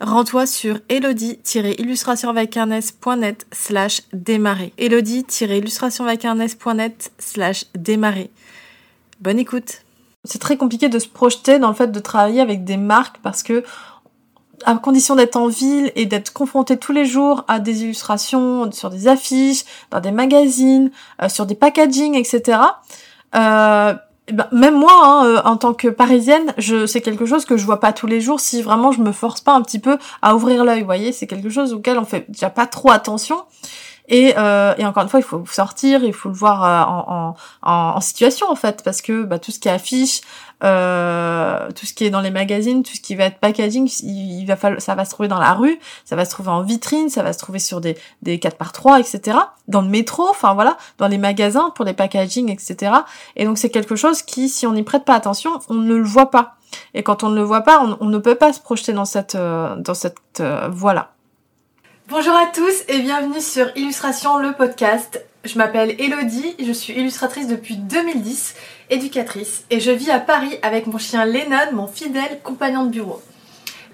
rends-toi sur elodie-illustrationvacarnes.net slash démarrer. elodie-illustrationvacarnes.net slash démarrer. Bonne écoute C'est très compliqué de se projeter dans le fait de travailler avec des marques parce que à condition d'être en ville et d'être confronté tous les jours à des illustrations sur des affiches, dans des magazines, euh, sur des packaging, etc. ben, même moi, hein, euh, en tant que parisienne, je c'est quelque chose que je vois pas tous les jours si vraiment je me force pas un petit peu à ouvrir l'œil. Vous voyez, c'est quelque chose auquel on fait déjà pas trop attention. Et, euh, et encore une fois, il faut sortir, il faut le voir en, en, en, situation en fait, parce que bah, tout ce qui affiche, euh, tout ce qui est dans les magazines, tout ce qui va être packaging, il, va falloir, ça va se trouver dans la rue, ça va se trouver en vitrine, ça va se trouver sur des, des 4 par 3 etc. Dans le métro, enfin voilà, dans les magasins pour les packaging, etc. Et donc c'est quelque chose qui, si on n'y prête pas attention, on ne le voit pas. Et quand on ne le voit pas, on, ne peut pas se projeter dans cette, euh, cette euh, voie-là. Bonjour à tous et bienvenue sur Illustration le podcast. Je m'appelle Elodie, je suis illustratrice depuis 2010, éducatrice, et je vis à Paris avec mon chien Lennon, mon fidèle compagnon de bureau.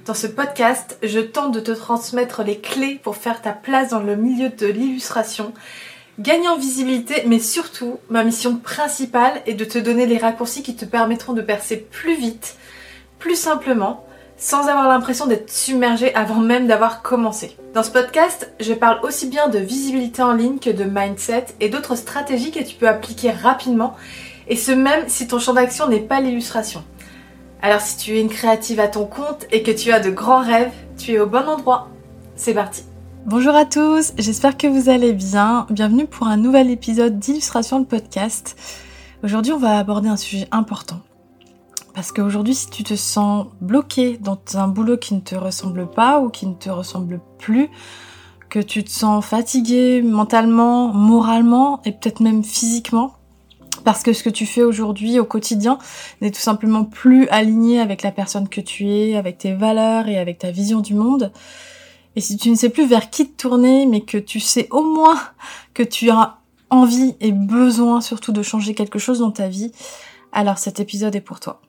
Dans ce podcast, je tente de te transmettre les clés pour faire ta place dans le milieu de l'illustration, gagner en visibilité, mais surtout, ma mission principale est de te donner les raccourcis qui te permettront de percer plus vite, plus simplement, sans avoir l'impression d'être submergé avant même d'avoir commencé. Dans ce podcast, je parle aussi bien de visibilité en ligne que de mindset et d'autres stratégies que tu peux appliquer rapidement, et ce même si ton champ d'action n'est pas l'illustration. Alors si tu es une créative à ton compte et que tu as de grands rêves, tu es au bon endroit. C'est parti. Bonjour à tous, j'espère que vous allez bien. Bienvenue pour un nouvel épisode d'illustration de podcast. Aujourd'hui, on va aborder un sujet important parce qu'aujourd'hui, si tu te sens bloqué dans un boulot qui ne te ressemble pas ou qui ne te ressemble plus, que tu te sens fatigué mentalement, moralement et peut-être même physiquement, parce que ce que tu fais aujourd'hui au quotidien n'est tout simplement plus aligné avec la personne que tu es, avec tes valeurs et avec ta vision du monde. Et si tu ne sais plus vers qui te tourner, mais que tu sais au moins que tu as envie et besoin surtout de changer quelque chose dans ta vie, alors cet épisode est pour toi.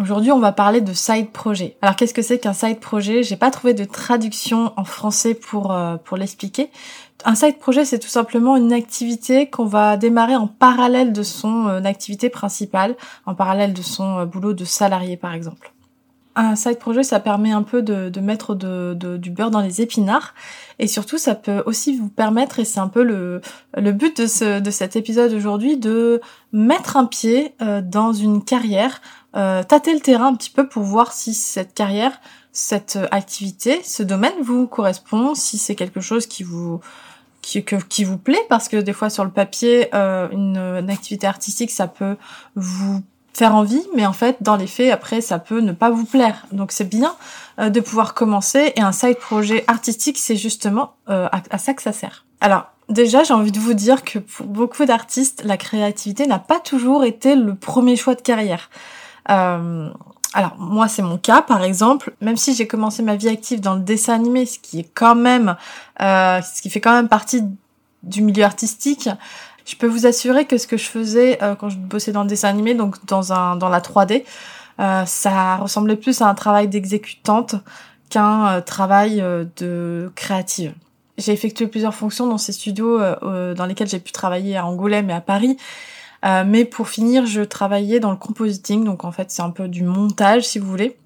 Aujourd'hui, on va parler de side projet. Alors, qu'est-ce que c'est qu'un side projet? J'ai pas trouvé de traduction en français pour euh, pour l'expliquer. Un side projet, c'est tout simplement une activité qu'on va démarrer en parallèle de son euh, activité principale, en parallèle de son euh, boulot de salarié, par exemple. Un side projet, ça permet un peu de, de mettre de, du beurre dans les épinards. Et surtout, ça peut aussi vous permettre, et c'est un peu le, le but de, ce, de cet épisode aujourd'hui, de mettre un pied dans une carrière euh, tâter le terrain un petit peu pour voir si cette carrière, cette activité, ce domaine vous correspond, si c'est quelque chose qui vous qui, qui vous plaît, parce que des fois sur le papier, euh, une, activité artistique, ça peut vous faire envie, mais en fait, dans les faits, après, ça peut ne pas vous plaire. Donc c'est bien euh, de pouvoir commencer, et un side projet artistique, c'est justement euh, à, à, ça que ça sert. Alors, déjà, j'ai envie de vous dire que pour beaucoup d'artistes, la créativité n'a pas toujours été le premier choix de carrière. Euh, alors moi c'est mon cas par exemple, même si j'ai commencé ma vie active dans le dessin animé, ce qui est quand même, euh, ce qui fait quand même partie du milieu artistique, je peux vous assurer que ce que je faisais euh, quand je bossais dans le dessin animé, donc dans un dans la 3D, euh, ça ressemblait plus à un travail d'exécutante qu'un euh, travail euh, de créative. J'ai effectué plusieurs fonctions dans ces studios dans lesquels j'ai pu travailler à Angoulême et à Paris. Euh, mais pour finir, je travaillais dans le compositing, donc en fait c'est un peu du montage si vous voulez.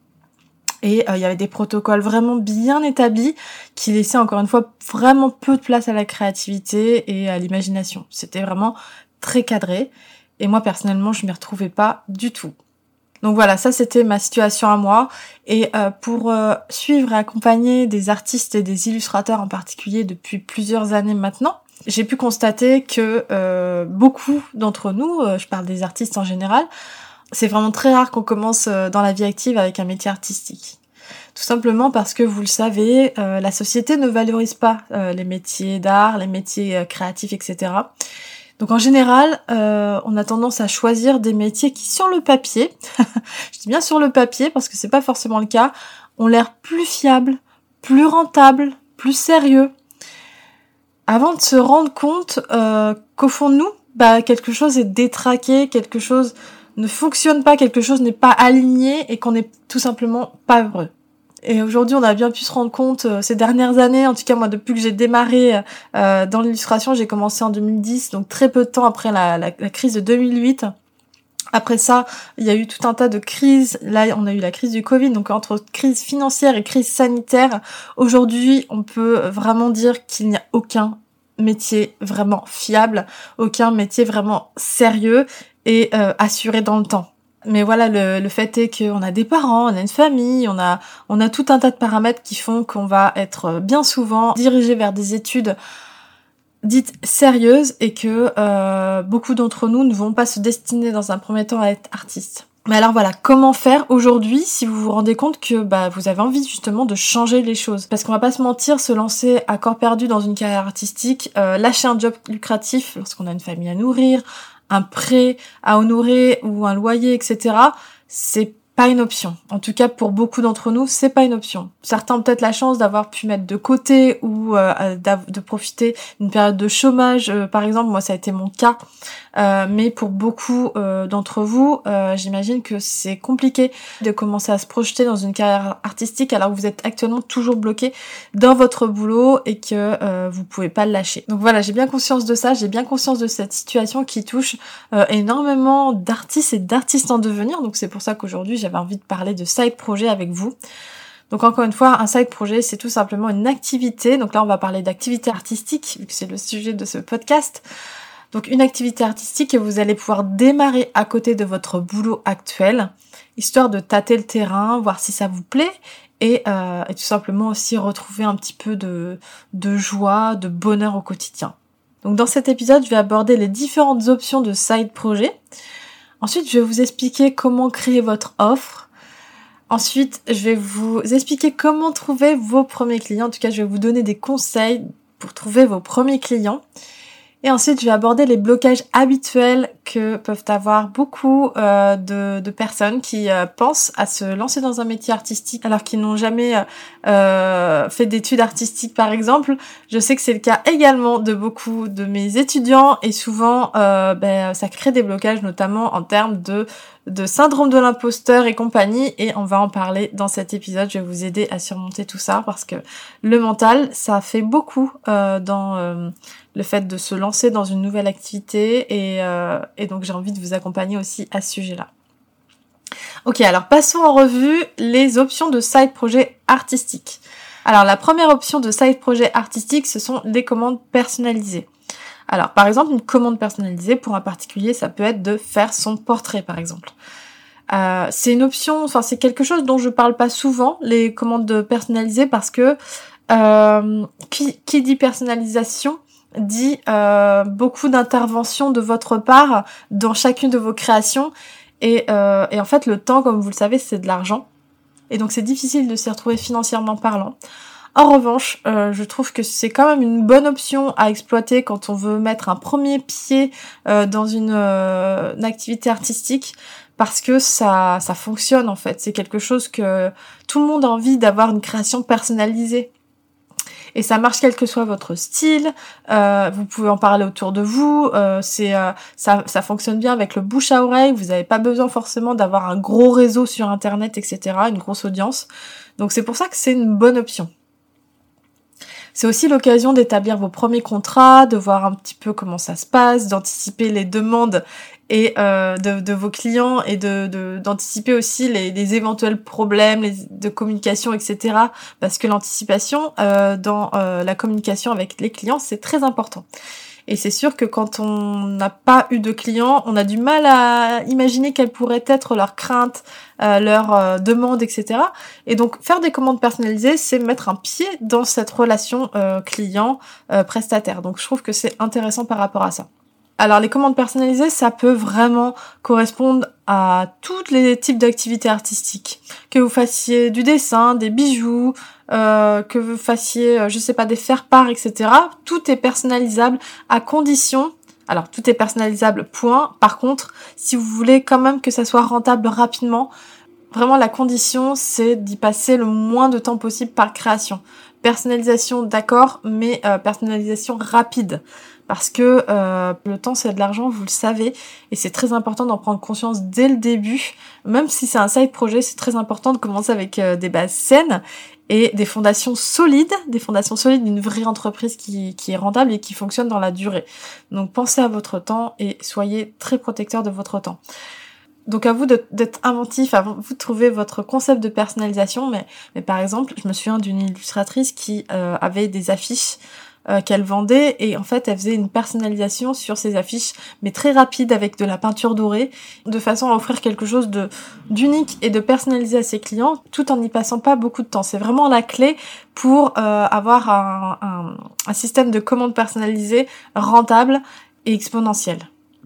Et euh, il y avait des protocoles vraiment bien établis qui laissaient encore une fois vraiment peu de place à la créativité et à l'imagination. C'était vraiment très cadré. Et moi personnellement, je m'y retrouvais pas du tout. Donc voilà, ça c'était ma situation à moi. Et euh, pour suivre et accompagner des artistes et des illustrateurs en particulier depuis plusieurs années maintenant, j'ai pu constater que euh, beaucoup d'entre nous, je parle des artistes en général, c'est vraiment très rare qu'on commence dans la vie active avec un métier artistique. Tout simplement parce que vous le savez, la société ne valorise pas les métiers d'art, les métiers créatifs, etc. Donc en général, euh, on a tendance à choisir des métiers qui, sur le papier, je dis bien sur le papier parce que c'est pas forcément le cas, ont l'air plus fiables, plus rentables, plus sérieux, avant de se rendre compte euh, qu'au fond de nous, bah quelque chose est détraqué, quelque chose ne fonctionne pas, quelque chose n'est pas aligné et qu'on n'est tout simplement pas heureux. Et aujourd'hui, on a bien pu se rendre compte euh, ces dernières années, en tout cas moi depuis que j'ai démarré euh, dans l'illustration, j'ai commencé en 2010, donc très peu de temps après la, la, crise de 2008. Après ça, il y a eu tout un tas de crises. Là, on a eu la crise du Covid, donc entre crise financière et crise sanitaire, aujourd'hui, on peut vraiment dire qu'il n'y a aucun métier vraiment fiable, aucun métier vraiment sérieux et euh, assuré dans le temps mais voilà, le, le fait est qu'on a des parents, on a une famille, on a, on a tout un tas de paramètres qui font qu'on va être bien souvent dirigé vers des études dites sérieuses et que euh, beaucoup d'entre nous ne vont pas se destiner dans un premier temps à être artistes. Mais alors voilà, comment faire aujourd'hui si vous vous rendez compte que bah, vous avez envie justement de changer les choses? Parce qu'on va pas se mentir, se lancer à corps perdu dans une carrière artistique, euh, lâcher un job lucratif lorsqu'on a une famille à nourrir, un prêt à honorer ou un loyer, etc., c'est pas une option. En tout cas, pour beaucoup d'entre nous, c'est pas une option. Certains ont peut-être la chance d'avoir pu mettre de côté ou euh, de profiter d'une période de chômage. Euh, par exemple, moi, ça a été mon cas. Euh, mais pour beaucoup d'entre vous, j'imagine que c'est compliqué de commencer à se projeter dans une carrière artistique alors que vous êtes actuellement toujours bloqué dans votre boulot et que vous pouvez pas le lâcher. Donc voilà, j'ai bien conscience de ça. J'ai bien conscience de cette situation qui touche énormément d'artistes et d'artistes en devenir. Donc c'est pour ça qu'aujourd'hui, j'avais envie de parler de side projet avec vous. Donc encore une fois, un side projet, c'est tout simplement une activité. Donc là, on va parler d'activité artistique, vu que c'est le sujet de ce podcast. Donc une activité artistique que vous allez pouvoir démarrer à côté de votre boulot actuel, histoire de tâter le terrain, voir si ça vous plaît, et, euh, tout simplement aussi retrouver un petit peu de, de joie, de bonheur au quotidien. Donc dans cet épisode, je vais aborder les différentes options de side projet. Ensuite, je vais vous expliquer comment créer votre offre. Ensuite, je vais vous expliquer comment trouver vos premiers clients. En tout cas, je vais vous donner des conseils pour trouver vos premiers clients. Et ensuite, je vais aborder les blocages habituels que peuvent avoir beaucoup euh, de, personnes qui euh, pensent à se lancer dans un métier artistique alors qu'ils n'ont jamais euh, fait d'études artistiques, par exemple. Je sais que c'est le cas également de beaucoup de mes étudiants et souvent, ben, ça crée des blocages, notamment en termes de de syndrome de l'imposteur et compagnie et on va en parler dans cet épisode. Je vais vous aider à surmonter tout ça parce que le mental, ça fait beaucoup euh, dans euh, le fait de se lancer dans une nouvelle activité et, euh, et donc j'ai envie de vous accompagner aussi à ce sujet-là. Ok, alors passons en revue les options de side projet artistique. Alors la première option de side projet artistique, ce sont les commandes personnalisées. Alors, par exemple, une commande personnalisée pour un particulier, ça peut être de faire son portrait, par exemple. Euh, c'est une option, enfin c'est quelque chose dont je parle pas souvent, les commandes personnalisées, parce que euh, qui, qui, dit personnalisation dit euh, beaucoup d'interventions de votre part dans chacune de vos créations. Et, et en fait, le temps, comme vous le savez, c'est de l'argent. Et donc c'est difficile de s'y retrouver financièrement parlant. En revanche, euh, je trouve que c'est quand même une bonne option à exploiter quand on veut mettre un premier pied euh, dans une, euh, une, activité artistique parce que ça, ça fonctionne en fait. C'est quelque chose que tout le monde a envie d'avoir une création personnalisée. Et ça marche quel que soit votre style. vous pouvez en parler autour de vous. c'est ça, ça fonctionne bien avec le bouche à oreille. Vous n'avez pas besoin forcément d'avoir un gros réseau sur internet, etc. Une grosse audience. Donc c'est pour ça que c'est une bonne option. C'est aussi l'occasion d'établir vos premiers contrats, de voir un petit peu comment ça se passe, d'anticiper les demandes et euh, de, vos clients et de d'anticiper aussi les, éventuels problèmes de communication, etc. Parce que l'anticipation euh, dans euh, la communication avec les clients, c'est très important. Et c'est sûr que quand on n'a pas eu de clients, on a du mal à imaginer quelles pourraient être leurs craintes, euh, leurs euh, demandes, etc. Et donc faire des commandes personnalisées, c'est mettre un pied dans cette relation euh, client-prestataire. donc je trouve que c'est intéressant par rapport à ça. Alors les commandes personnalisées, ça peut vraiment correspondre à tous les types d'activités artistiques. Que vous fassiez du dessin, des bijoux, euh, que vous fassiez, euh, je sais pas, des faire-part, etc. Tout est personnalisable à condition. Alors tout est personnalisable, point. Par contre, si vous voulez quand même que ça soit rentable rapidement, vraiment la condition, c'est d'y passer le moins de temps possible par création. Personnalisation, d'accord, mais euh, personnalisation rapide parce que euh, le temps c'est de l'argent, vous le savez, et c'est très important d'en prendre conscience dès le début. Même si c'est un side projet, c'est très important de commencer avec euh, des bases saines et des fondations solides, des fondations solides d'une vraie entreprise qui, qui est rentable et qui fonctionne dans la durée. Donc pensez à votre temps et soyez très protecteur de votre temps. Donc à vous d'être inventif, à vous de trouver votre concept de personnalisation. Mais, mais par exemple, je me souviens d'une illustratrice qui euh, avait des affiches euh, qu'elle vendait et en fait elle faisait une personnalisation sur ses affiches mais très rapide avec de la peinture dorée de façon à offrir quelque chose de d'unique et de personnalisé à ses clients tout en n'y passant pas beaucoup de temps. C'est vraiment la clé pour euh, avoir un, système de commande personnalisée rentable et exponentiel.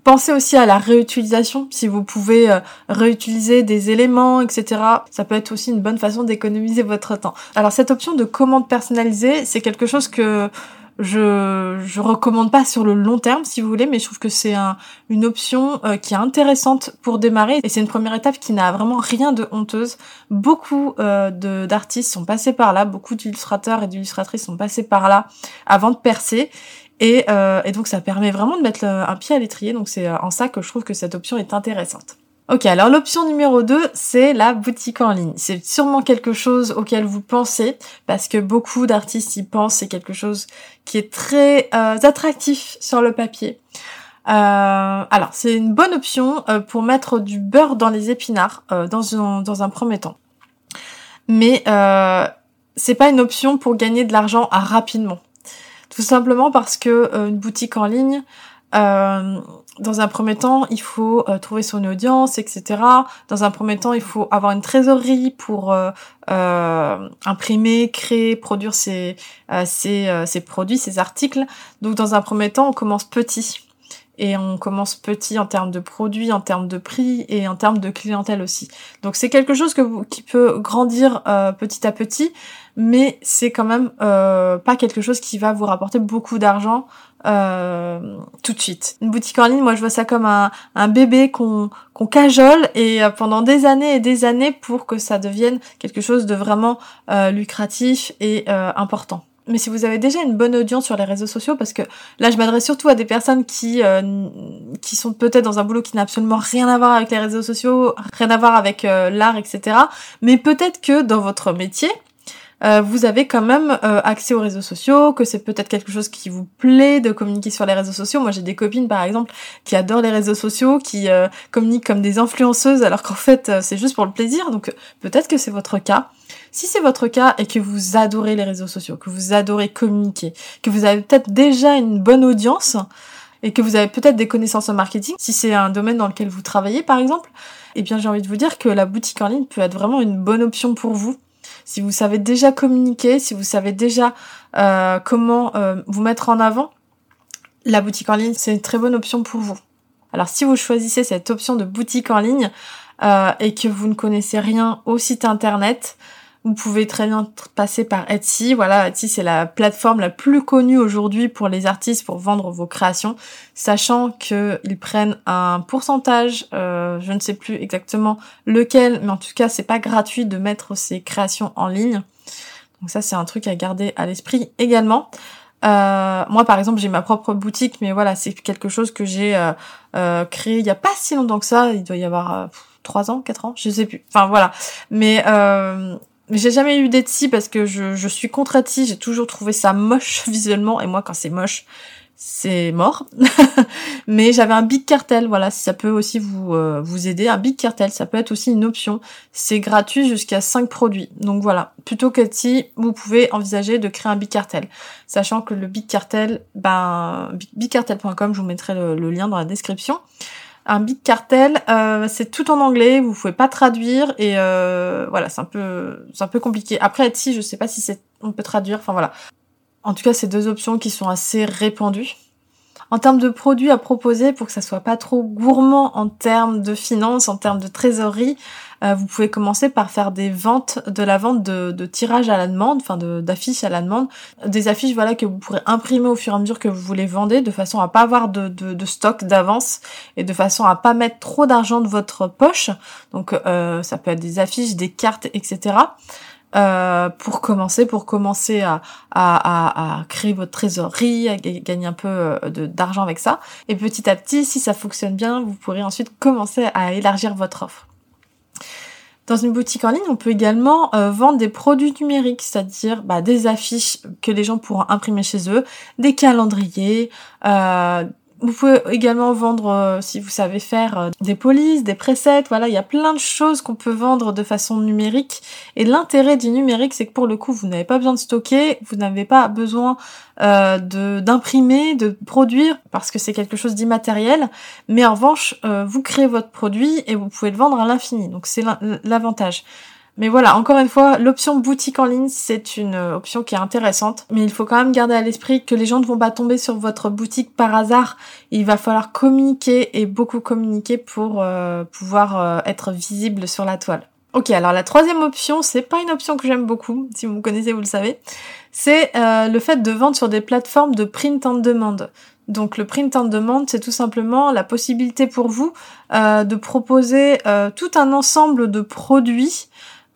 Pensez aussi à la réutilisation, si vous pouvez euh, réutiliser des éléments, etc. Ça peut être aussi une bonne façon d'économiser votre temps. Alors cette option de commande personnalisée, c'est quelque chose que je je recommande pas sur le long terme si vous voulez, mais je trouve que c'est un, une option euh, qui est intéressante pour démarrer et c'est une première étape qui n'a vraiment rien de honteuse. Beaucoup euh, d'artistes sont passés par là, beaucoup d'illustrateurs et d'illustratrices sont passés par là avant de percer. Et, euh, et donc ça permet vraiment de mettre un pied à l'étrier, donc c'est en ça que je trouve que cette option est intéressante. Ok, alors l'option numéro 2, c'est la boutique en ligne. C'est sûrement quelque chose auquel vous pensez, parce que beaucoup d'artistes y pensent, c'est quelque chose qui est très euh, attractif sur le papier. Euh, alors, c'est une bonne option euh, pour mettre du beurre dans les épinards dans, un, dans un premier temps. Mais c'est pas une option pour gagner de l'argent rapidement. Tout simplement parce que une boutique en ligne, euh, dans un premier temps, il faut euh, trouver son audience, etc. Dans un premier temps, il faut avoir une trésorerie pour euh, euh imprimer, créer, produire ses, ses, ses, produits, ses articles. Donc dans un premier temps, on commence petit. Et on commence petit en termes de produits, en termes de prix et en termes de clientèle aussi. Donc c'est quelque chose que vous, qui peut grandir petit à petit, mais c'est quand même pas quelque chose qui va vous rapporter beaucoup d'argent euh, tout de suite. Une boutique en ligne, moi je vois ça comme un, bébé qu'on cajole et euh, pendant des années et des années pour que ça devienne quelque chose de vraiment euh, lucratif et important. Mais si vous avez déjà une bonne audience sur les réseaux sociaux, parce que là je m'adresse surtout à des personnes qui qui sont peut-être dans un boulot qui n'a absolument rien à voir avec les réseaux sociaux, rien à voir avec l'art, etc. Mais peut-être que dans votre métier, euh, vous avez quand même euh, accès aux réseaux sociaux, que c'est peut-être quelque chose qui vous plaît de communiquer sur les réseaux sociaux. Moi, j'ai des copines, par exemple, qui adorent les réseaux sociaux, qui euh, communiquent comme des influenceuses, alors qu'en fait, c'est juste pour le plaisir. Donc, peut-être que c'est votre cas. Si c'est votre cas et que vous adorez les réseaux sociaux, que vous adorez communiquer, que vous avez peut-être déjà une bonne audience, et que vous avez peut-être des connaissances en marketing, si c'est un domaine dans lequel vous travaillez par exemple, eh bien j'ai envie de vous dire que la boutique en ligne peut être vraiment une bonne option pour vous si vous savez déjà communiquer, si vous savez déjà euh, comment euh, vous mettre en avant, la boutique en ligne, c'est une très bonne option pour vous. Alors si vous choisissez cette option de boutique en ligne euh, et que vous ne connaissez rien au site internet, vous pouvez très bien passer par Etsy. Voilà, Etsy c'est la plateforme la plus connue aujourd'hui pour les artistes pour vendre vos créations, sachant qu'ils prennent un pourcentage, euh, je ne sais plus exactement lequel, mais en tout cas c'est pas gratuit de mettre ses créations en ligne. Donc ça c'est un truc à garder à l'esprit également. Euh, moi par exemple j'ai ma propre boutique, mais voilà c'est quelque chose que j'ai euh, créé il y a pas si longtemps que ça. Il doit y avoir trois ans, quatre ans, je sais plus. Enfin voilà. Mais euh, j'ai jamais eu d'Etsy parce que je, suis contre Etsy, j'ai toujours trouvé ça moche visuellement et moi quand c'est moche, c'est mort. Mais j'avais un big cartel, voilà, si ça peut aussi vous euh, vous aider. Un big cartel, ça peut être aussi une option. C'est gratuit jusqu'à 5 produits. Donc voilà, plutôt qu'Etsy, vous pouvez envisager de créer un big cartel. Sachant que le big cartel, ben bigcartel.com, je vous mettrai le, lien dans la description. Un big cartel, euh, c'est tout en anglais, vous pouvez pas traduire et euh, voilà, c'est un peu c'est un peu compliqué. Après Etsy, je sais pas si c'est on peut traduire, enfin voilà. En tout cas, c'est deux options qui sont assez répandues. En termes de produits à proposer, pour que ça soit pas trop gourmand en termes de finances, en termes de trésorerie, euh, vous pouvez commencer par faire des ventes, de la vente de, de tirages à la demande, enfin d'affiches à la demande, des affiches voilà que vous pourrez imprimer au fur et à mesure que vous voulez vendre, de façon à pas avoir de, de, de stock d'avance et de façon à pas mettre trop d'argent de votre poche. Donc euh, ça peut être des affiches, des cartes, etc. Euh, pour commencer, pour commencer à, à, à, créer votre trésorerie, à gagner un peu euh, d'argent avec ça. Et petit à petit, si ça fonctionne bien, vous pourrez ensuite commencer à élargir votre offre. Dans une boutique en ligne, on peut également euh, vendre des produits numériques, c'est-à-dire bah, des affiches que les gens pourront imprimer chez eux, des calendriers, euh, vous pouvez également vendre, euh, si vous savez faire, euh, des polices, des presets. Voilà, il y a plein de choses qu'on peut vendre de façon numérique. Et l'intérêt du numérique, c'est que pour le coup, vous n'avez pas besoin de stocker, vous n'avez pas besoin euh, de d'imprimer, de produire, parce que c'est quelque chose d'immatériel. Mais en revanche, vous créez votre produit et vous pouvez le vendre à l'infini. Donc c'est l'avantage. Mais voilà, encore une fois, l'option boutique en ligne, c'est une euh, option qui est intéressante. Mais il faut quand même garder à l'esprit que les gens ne vont pas tomber sur votre boutique par hasard. Il va falloir communiquer et beaucoup communiquer pour euh, pouvoir euh, être visible sur la toile. Ok, alors la troisième option, c'est pas une option que j'aime beaucoup, si vous me connaissez, vous le savez. C'est le fait de vendre sur des plateformes de print on demand. Donc le print on demand, c'est tout simplement la possibilité pour vous de proposer tout un ensemble de produits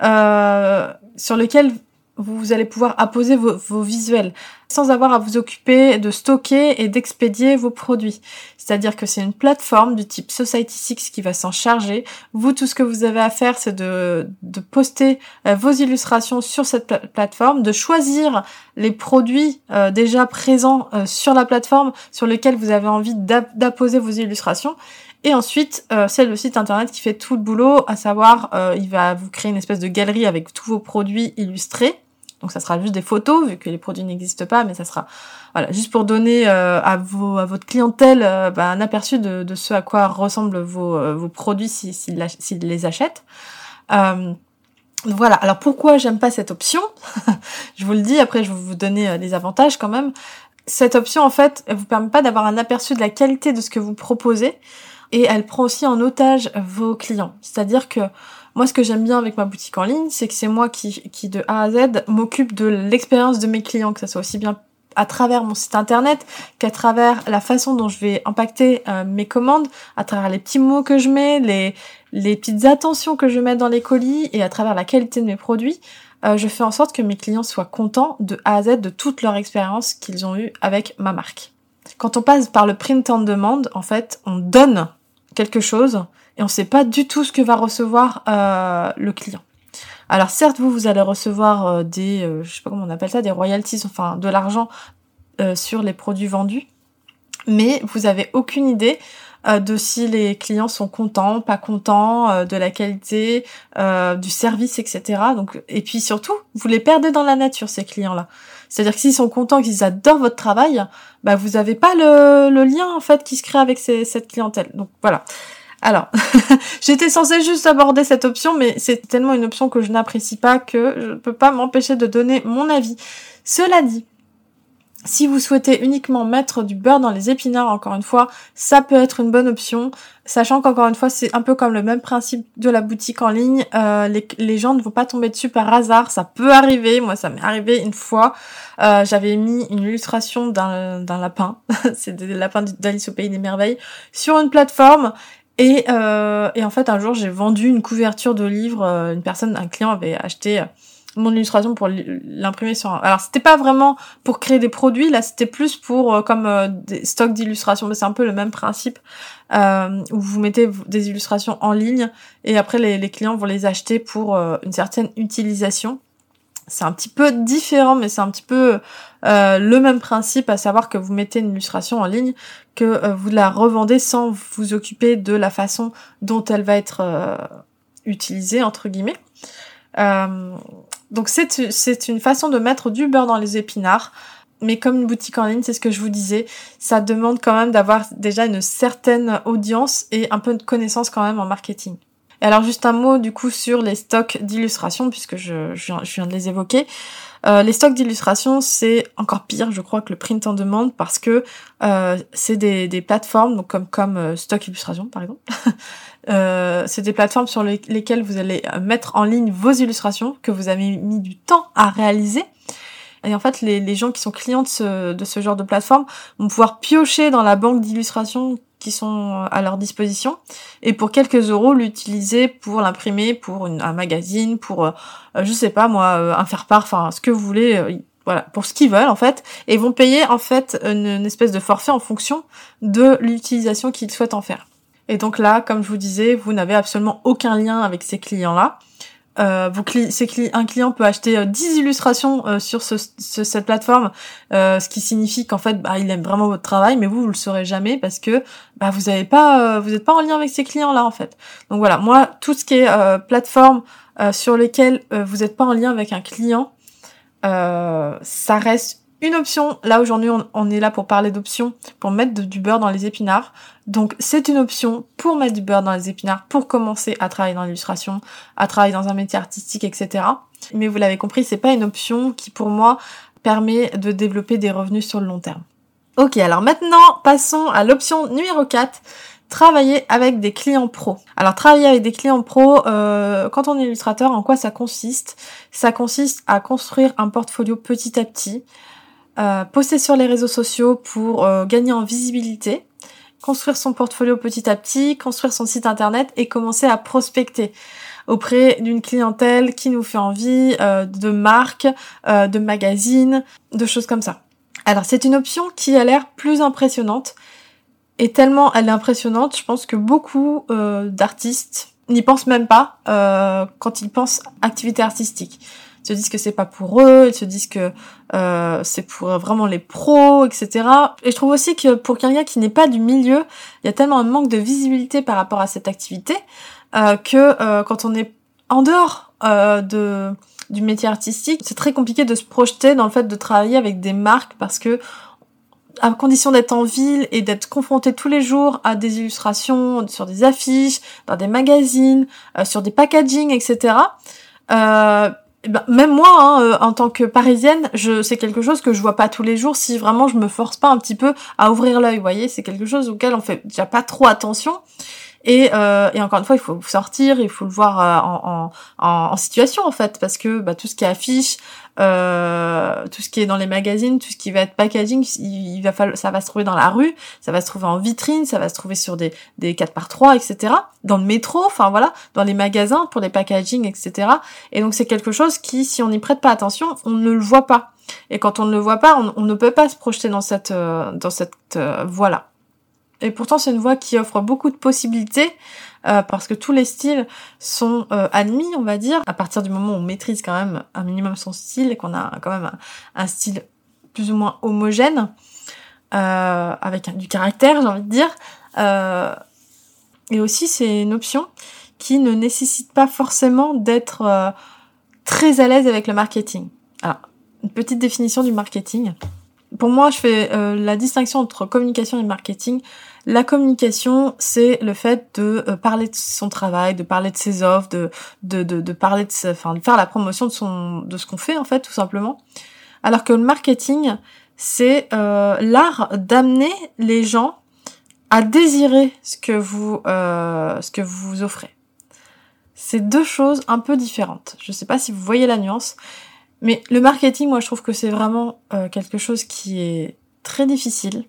euh, sur lequel vous allez pouvoir apposer vos, visuels sans avoir à vous occuper de stocker et d'expédier vos produits. C'est-à-dire que c'est une plateforme du type Society6 qui va s'en charger. Vous, tout ce que vous avez à faire, c'est de, poster euh, vos illustrations sur cette plateforme, de choisir les produits euh, déjà présents sur la plateforme sur lesquels vous avez envie d'apposer vos illustrations et ensuite, euh, c'est le site internet qui fait tout le boulot, à savoir, euh, il va vous créer une espèce de galerie avec tous vos produits illustrés. Donc ça sera juste des photos, vu que les produits n'existent pas, mais ça sera voilà juste pour donner euh, à, vos, à votre clientèle bah, un aperçu de, de, ce à quoi ressemblent vos, vos produits s'ils si, les achètent. voilà. Alors pourquoi j'aime pas cette option? Je vous le dis. Après, je vais vous donner les avantages quand même. Cette option, en fait, elle vous permet pas d'avoir un aperçu de la qualité de ce que vous proposez et elle prend aussi en otage vos clients. C'est-à-dire que moi, ce que j'aime bien avec ma boutique en ligne, c'est que c'est moi qui, qui, de A à Z, m'occupe de l'expérience de mes clients, que ça soit aussi bien à travers mon site internet qu'à travers la façon dont je vais impacter euh, mes commandes, à travers les petits mots que je mets, les, les petites attentions que je mets dans les colis et à travers la qualité de mes produits. Euh, je fais en sorte que mes clients soient contents de A à Z de toute leur expérience qu'ils ont eue avec ma marque. Quand on passe par le print on demand, en fait, on donne quelque chose et on ne sait pas du tout ce que va recevoir euh, le client. Alors certes, vous, vous allez recevoir euh, des, euh, je sais pas comment on appelle ça, des royalties, enfin de l'argent sur les produits vendus, mais vous avez aucune idée de si les clients sont contents, pas contents, de la qualité, du service, etc. Donc, et puis surtout, vous les perdez dans la nature ces clients-là. C'est-à-dire que s'ils sont contents, qu'ils adorent votre travail, bah vous avez pas le, le, lien en fait qui se crée avec cette clientèle. Donc voilà. Alors, j'étais censée juste aborder cette option, mais c'est tellement une option que je n'apprécie pas que je ne peux pas m'empêcher de donner mon avis. Cela dit, si vous souhaitez uniquement mettre du beurre dans les épinards, encore une fois, ça peut être une bonne option, sachant qu'encore une fois, c'est un peu comme le même principe de la boutique en ligne. Euh, les, gens ne vont pas tomber dessus par hasard, ça peut arriver. Moi, ça m'est arrivé une fois. Euh, j'avais mis une illustration d'un lapin, c'est des lapins d'Alice au pays des merveilles, sur une plateforme. Et, euh, et en fait, un jour, j'ai vendu une couverture de livre. Une personne, un client avait acheté mon illustration pour l'imprimer sur un... alors c'était pas vraiment pour créer des produits là c'était plus pour euh, comme euh, des stocks d'illustrations mais c'est un peu le même principe euh, où vous mettez des illustrations en ligne et après les, clients vont les acheter pour une certaine utilisation c'est un petit peu différent, mais c'est un petit peu le même principe, à savoir que vous mettez une illustration en ligne, que vous la revendez sans vous occuper de la façon dont elle va être utilisée, entre guillemets. Donc c'est, une façon de mettre du beurre dans les épinards, mais comme une boutique en ligne, c'est ce que je vous disais, ça demande quand même d'avoir déjà une certaine audience et un peu de connaissance quand même en marketing. Et alors juste un mot du coup sur les stocks d'illustration puisque je, je, viens de les évoquer. Euh, les stocks d'illustration, c'est encore pire, je crois, que le print en demande parce que euh, c'est des, des, plateformes, donc comme comme euh, Stock Illustration par exemple. c'est des plateformes sur lesquelles vous allez mettre en ligne vos illustrations que vous avez mis du temps à réaliser. Et en fait, les, les gens qui sont clients de ce, de ce genre de plateforme vont pouvoir piocher dans la banque d'illustrations qui sont à leur disposition et pour quelques euros l'utiliser pour l'imprimer pour un magazine pour euh, je sais pas moi euh, un faire part enfin ce que vous voulez euh, voilà pour ce qu'ils veulent en fait et vont payer en fait une, espèce de forfait en fonction de l'utilisation qu'ils souhaitent en faire. Et donc là comme je vous disais vous n'avez absolument aucun lien avec ces clients là euh, un client peut acheter 10 euh, illustrations euh, sur ce, cette plateforme, ce qui signifie qu'en fait, bah, il aime vraiment votre travail, mais vous, vous le saurez jamais parce que bah, vous pas, vous n'êtes pas en lien avec ces clients-là en fait. Donc voilà, moi, tout ce qui est plateforme sur lesquelles vous n'êtes pas en lien avec un client, ça reste une option. Là aujourd'hui, on, est là pour parler d'options, pour mettre du beurre dans les épinards. Donc c'est une option pour mettre du beurre dans les épinards, pour commencer à travailler dans l'illustration, à travailler dans un métier artistique, etc. Mais vous l'avez compris, c'est pas une option qui pour moi permet de développer des revenus sur le long terme. Ok, alors maintenant passons à l'option numéro 4 travailler avec des clients pros. Alors travailler avec des clients pros, euh, quand on est illustrateur, en quoi ça consiste? Ça consiste à construire un portfolio petit à petit, euh, poster sur les réseaux sociaux pour euh, gagner en visibilité, construire son portfolio petit à petit, construire son site internet et commencer à prospecter auprès d'une clientèle qui nous fait envie, euh, de marques, de magazines, de choses comme ça. Alors c'est une option qui a l'air plus impressionnante et tellement elle est impressionnante, je pense que beaucoup d'artistes n'y pensent même pas quand ils pensent activité artistique se disent que c'est pas pour eux, ils se disent que euh, c'est pour vraiment les pros, etc. Et je trouve aussi que pour quelqu'un qui n'est pas du milieu, il y a tellement un manque de visibilité par rapport à cette activité euh, que euh, quand on est en dehors euh, de du métier artistique, c'est très compliqué de se projeter dans le fait de travailler avec des marques parce que à condition d'être en ville et d'être confronté tous les jours à des illustrations sur des affiches, dans des magazines, euh, sur des packaging, etc. Euh, même moi, hein, euh, en tant que parisienne, je c'est quelque chose que je vois pas tous les jours si vraiment je me force pas un petit peu à ouvrir l'œil. Vous voyez, c'est quelque chose auquel on fait déjà pas trop attention. Et, euh, et, encore une fois, il faut sortir, il faut le voir euh, en, en, en, situation en fait, parce que bah, tout ce qui affiche, euh, tout ce qui est dans les magazines, tout ce qui va être packaging, il, va falloir, ça va se trouver dans la rue, ça va se trouver en vitrine, ça va se trouver sur des, des 4 par 3 etc. Dans le métro, enfin voilà, dans les magasins pour les packaging, etc. Et donc c'est quelque chose qui, si on n'y prête pas attention, on ne le voit pas. Et quand on ne le voit pas, on, on ne peut pas se projeter dans cette, euh, cette euh, voie-là. Et pourtant, c'est une voie qui offre beaucoup de possibilités euh, parce que tous les styles sont euh, admis, on va dire, à partir du moment où on maîtrise quand même un minimum son style et qu'on a quand même un, style plus ou moins homogène, euh, avec du caractère, j'ai envie de dire. et aussi, c'est une option qui ne nécessite pas forcément d'être très à l'aise avec le marketing. Alors, une petite définition du marketing. Pour moi, je fais la distinction entre communication et marketing. La communication, c'est le fait de euh, parler de son travail, de parler de ses offres, de, de, de, parler de, enfin, de faire la promotion de son, de ce qu'on fait en fait, tout simplement. Alors que le marketing, c'est euh, l'art d'amener les gens à désirer ce que vous, euh, ce que vous offrez. C'est deux choses un peu différentes. Je ne sais pas si vous voyez la nuance, mais le marketing, moi, je trouve que c'est vraiment quelque chose qui est très difficile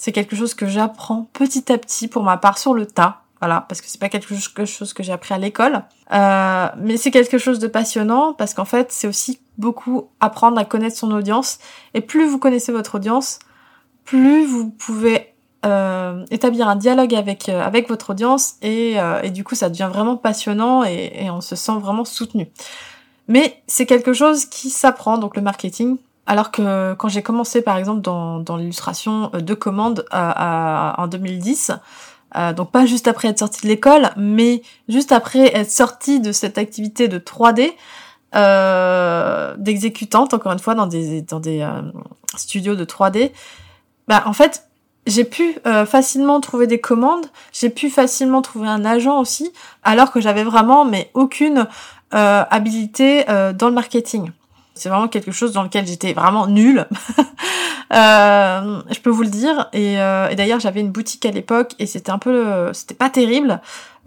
c'est quelque chose que j'apprends petit à petit pour ma part sur le tas. Voilà, parce que c'est pas quelque chose que j'ai appris à l'école. Euh, mais c'est quelque chose de passionnant parce qu'en fait, c'est aussi beaucoup apprendre à connaître son audience. Et plus vous connaissez votre audience, plus vous pouvez euh, établir un dialogue avec euh, avec votre audience et, et, du coup, ça devient vraiment passionnant et on se sent vraiment soutenu. Mais c'est quelque chose qui s'apprend, donc le marketing. Alors que quand j'ai commencé par exemple dans, l'illustration de commandes en 2010, euh, donc pas juste après être sorti de l'école, mais juste après être sorti de cette activité de 3D euh, d'exécutante, encore une fois, dans des, euh, studios de 3D. Bah, en fait, j'ai pu euh, facilement trouver des commandes, j'ai pu facilement trouver un agent aussi, alors que j'avais vraiment mais aucune habilité dans le marketing. C'est vraiment quelque chose dans lequel j'étais vraiment nulle. euh, je peux vous le dire. Et, euh, et d'ailleurs, j'avais une boutique à l'époque et c'était un peu, c'était pas terrible.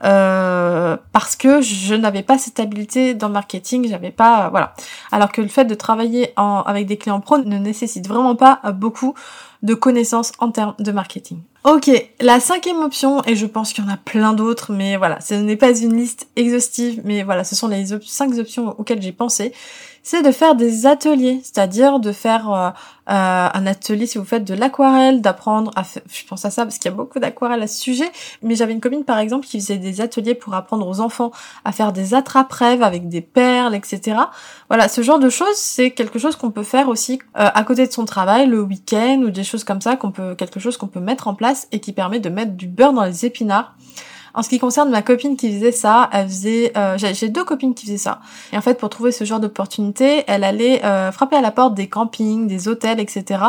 Euh, parce que je n'avais pas cette habileté dans le marketing, j'avais pas, voilà. Alors que le fait de travailler avec des clients pro ne nécessite vraiment pas beaucoup de connaissances en termes de marketing. Ok, la cinquième option, et je pense qu'il y en a plein d'autres, mais voilà, ce n'est pas une liste exhaustive, mais voilà, ce sont les cinq options auxquelles j'ai pensé, c'est de faire des ateliers, c'est-à-dire de faire euh, euh, un atelier si vous faites de l'aquarelle, d'apprendre à faire, je pense à ça parce qu'il y a beaucoup d'aquarelle à ce sujet, mais j'avais une copine par exemple qui faisait des ateliers pour apprendre aux enfants à faire des attrape-rêves avec des perles, etc. Voilà, ce genre de choses, c'est quelque chose qu'on peut faire aussi euh, à côté de son travail, le week-end ou des choses comme ça, qu'on peut quelque chose qu'on peut mettre en place et qui permet de mettre du beurre dans les épinards. En ce qui concerne ma copine qui faisait ça, elle faisait, euh, j'ai deux copines qui faisaient ça. Et en fait, pour trouver ce genre d'opportunité, elle allait euh, frapper à la porte des campings, des hôtels, etc.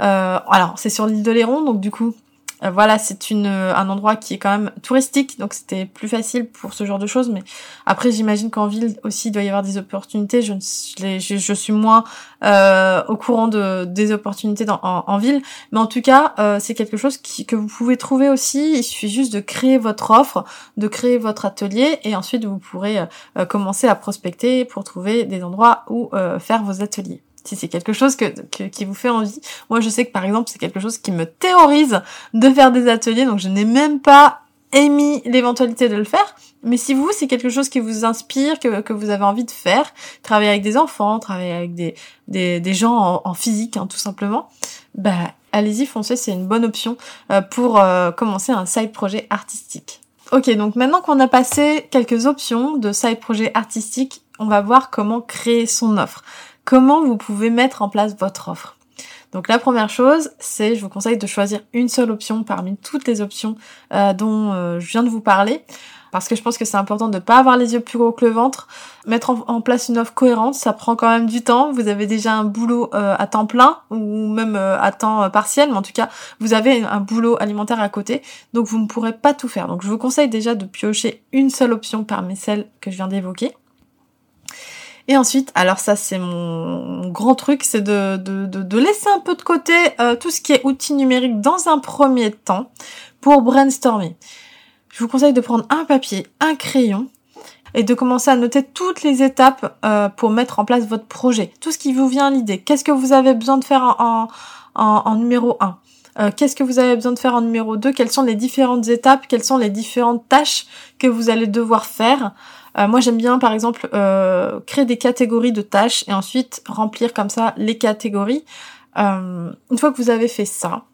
Euh, alors, c'est sur l'île de Léron, donc du coup, euh, voilà, c'est une un endroit qui est quand même touristique, donc c'était plus facile pour ce genre de choses. Mais après, j'imagine qu'en ville aussi, il doit y avoir des opportunités. Je, suis moins euh, au courant de des opportunités en, ville, mais en tout cas, euh, c'est quelque chose que vous pouvez trouver aussi. Il suffit juste de créer votre offre, de créer votre atelier, et ensuite vous pourrez euh, commencer à prospecter pour trouver des endroits où faire vos ateliers si c'est quelque chose que, qui vous fait envie. Moi, je sais que par exemple, c'est quelque chose qui me terrorise de faire des ateliers, donc je n'ai même pas émis l'éventualité de le faire. Mais si vous, c'est quelque chose qui vous inspire, que, que vous avez envie de faire, travailler avec des enfants, travailler avec des, des, des gens en, physique, hein, tout simplement, bah allez-y, foncez, c'est une bonne option euh, pour euh, commencer un side projet artistique. Ok, donc maintenant qu'on a passé quelques options de side projet artistique, on va voir comment créer son offre comment vous pouvez mettre en place votre offre. Donc la première chose, c'est je vous conseille de choisir une seule option parmi toutes les options euh, dont euh, je viens de vous parler. Parce que je pense que c'est important de ne pas avoir les yeux plus gros que le ventre. Mettre en, place une offre cohérente, ça prend quand même du temps. Vous avez déjà un boulot euh, à temps plein ou même à temps partiel, mais en tout cas, vous avez un boulot alimentaire à côté. Donc vous ne pourrez pas tout faire. Donc je vous conseille déjà de piocher une seule option parmi celles que je viens d'évoquer. Et ensuite, alors ça c'est mon, grand truc, c'est de, de, de, laisser un peu de côté euh, tout ce qui est outils numériques dans un premier temps pour brainstormer. Je vous conseille de prendre un papier, un crayon et de commencer à noter toutes les étapes euh, pour mettre en place votre projet. Tout ce qui vous vient à l'idée. Qu'est-ce que vous avez besoin de faire en, en, en numéro 1 euh, Qu'est-ce que vous avez besoin de faire en numéro 2 Quelles sont les différentes étapes? Quelles sont les différentes tâches que vous allez devoir faire? Euh, moi, j'aime bien, par exemple, euh, créer des catégories de tâches et ensuite remplir comme ça les catégories. Euh, une fois que vous avez fait ça,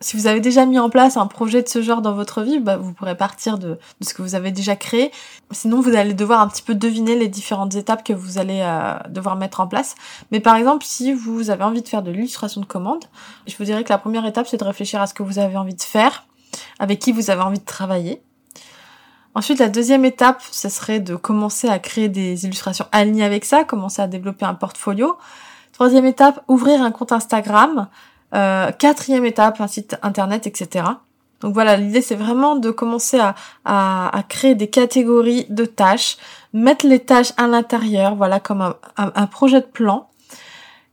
si vous avez déjà mis en place un projet de ce genre dans votre vie, bah, vous pourrez partir de, ce que vous avez déjà créé. Sinon, vous allez devoir un petit peu deviner les différentes étapes que vous allez devoir mettre en place. Mais par exemple, si vous avez envie de faire de l'illustration de commande, je vous dirais que la première étape, c'est de réfléchir à ce que vous avez envie de faire, avec qui vous avez envie de travailler. Ensuite, la deuxième étape, ce serait de commencer à créer des illustrations alignées avec ça, commencer à développer un portfolio. Troisième étape, ouvrir un compte Instagram. Euh, quatrième étape, un site internet, etc. Donc voilà, l'idée c'est vraiment de commencer à, à, créer des catégories de tâches, mettre les tâches à l'intérieur, voilà comme un projet de plan.